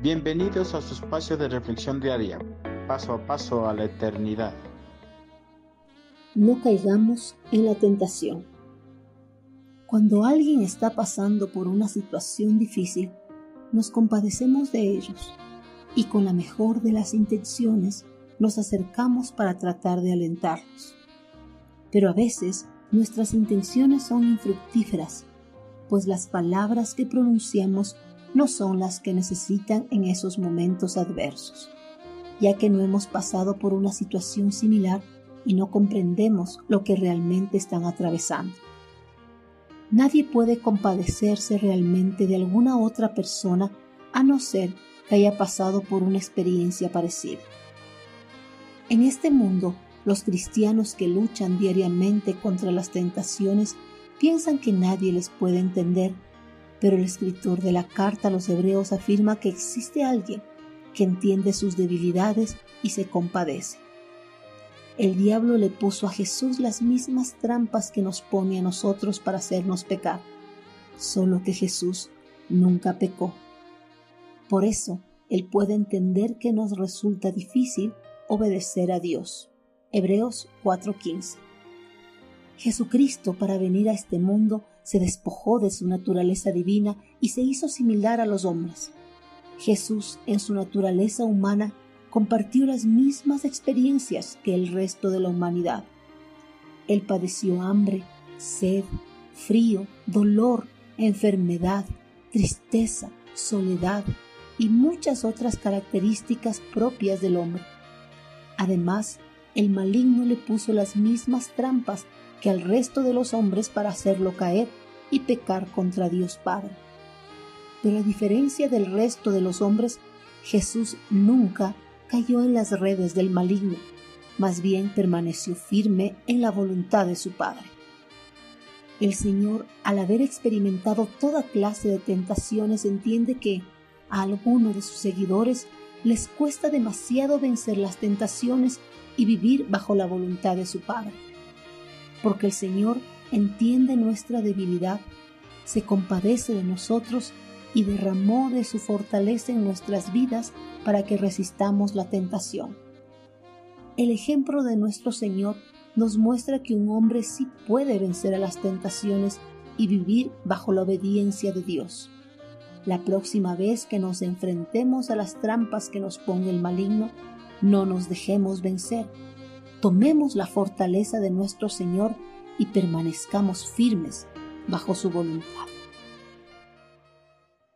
Bienvenidos a su espacio de reflexión diaria, paso a paso a la eternidad. No caigamos en la tentación. Cuando alguien está pasando por una situación difícil, nos compadecemos de ellos y con la mejor de las intenciones nos acercamos para tratar de alentarlos. Pero a veces nuestras intenciones son infructíferas, pues las palabras que pronunciamos no son las que necesitan en esos momentos adversos, ya que no hemos pasado por una situación similar y no comprendemos lo que realmente están atravesando. Nadie puede compadecerse realmente de alguna otra persona a no ser que haya pasado por una experiencia parecida. En este mundo, los cristianos que luchan diariamente contra las tentaciones piensan que nadie les puede entender pero el escritor de la carta a los hebreos afirma que existe alguien que entiende sus debilidades y se compadece. El diablo le puso a Jesús las mismas trampas que nos pone a nosotros para hacernos pecar, solo que Jesús nunca pecó. Por eso, Él puede entender que nos resulta difícil obedecer a Dios. Hebreos 4:15 Jesucristo para venir a este mundo se despojó de su naturaleza divina y se hizo similar a los hombres. Jesús, en su naturaleza humana, compartió las mismas experiencias que el resto de la humanidad. Él padeció hambre, sed, frío, dolor, enfermedad, tristeza, soledad y muchas otras características propias del hombre. Además, el maligno le puso las mismas trampas que al resto de los hombres para hacerlo caer y pecar contra Dios Padre. Pero a diferencia del resto de los hombres, Jesús nunca cayó en las redes del maligno, más bien permaneció firme en la voluntad de su Padre. El Señor, al haber experimentado toda clase de tentaciones, entiende que a algunos de sus seguidores les cuesta demasiado vencer las tentaciones y vivir bajo la voluntad de su Padre porque el Señor entiende nuestra debilidad, se compadece de nosotros y derramó de su fortaleza en nuestras vidas para que resistamos la tentación. El ejemplo de nuestro Señor nos muestra que un hombre sí puede vencer a las tentaciones y vivir bajo la obediencia de Dios. La próxima vez que nos enfrentemos a las trampas que nos ponga el maligno, no nos dejemos vencer, tomemos la fortaleza de nuestro Señor y permanezcamos firmes bajo su voluntad.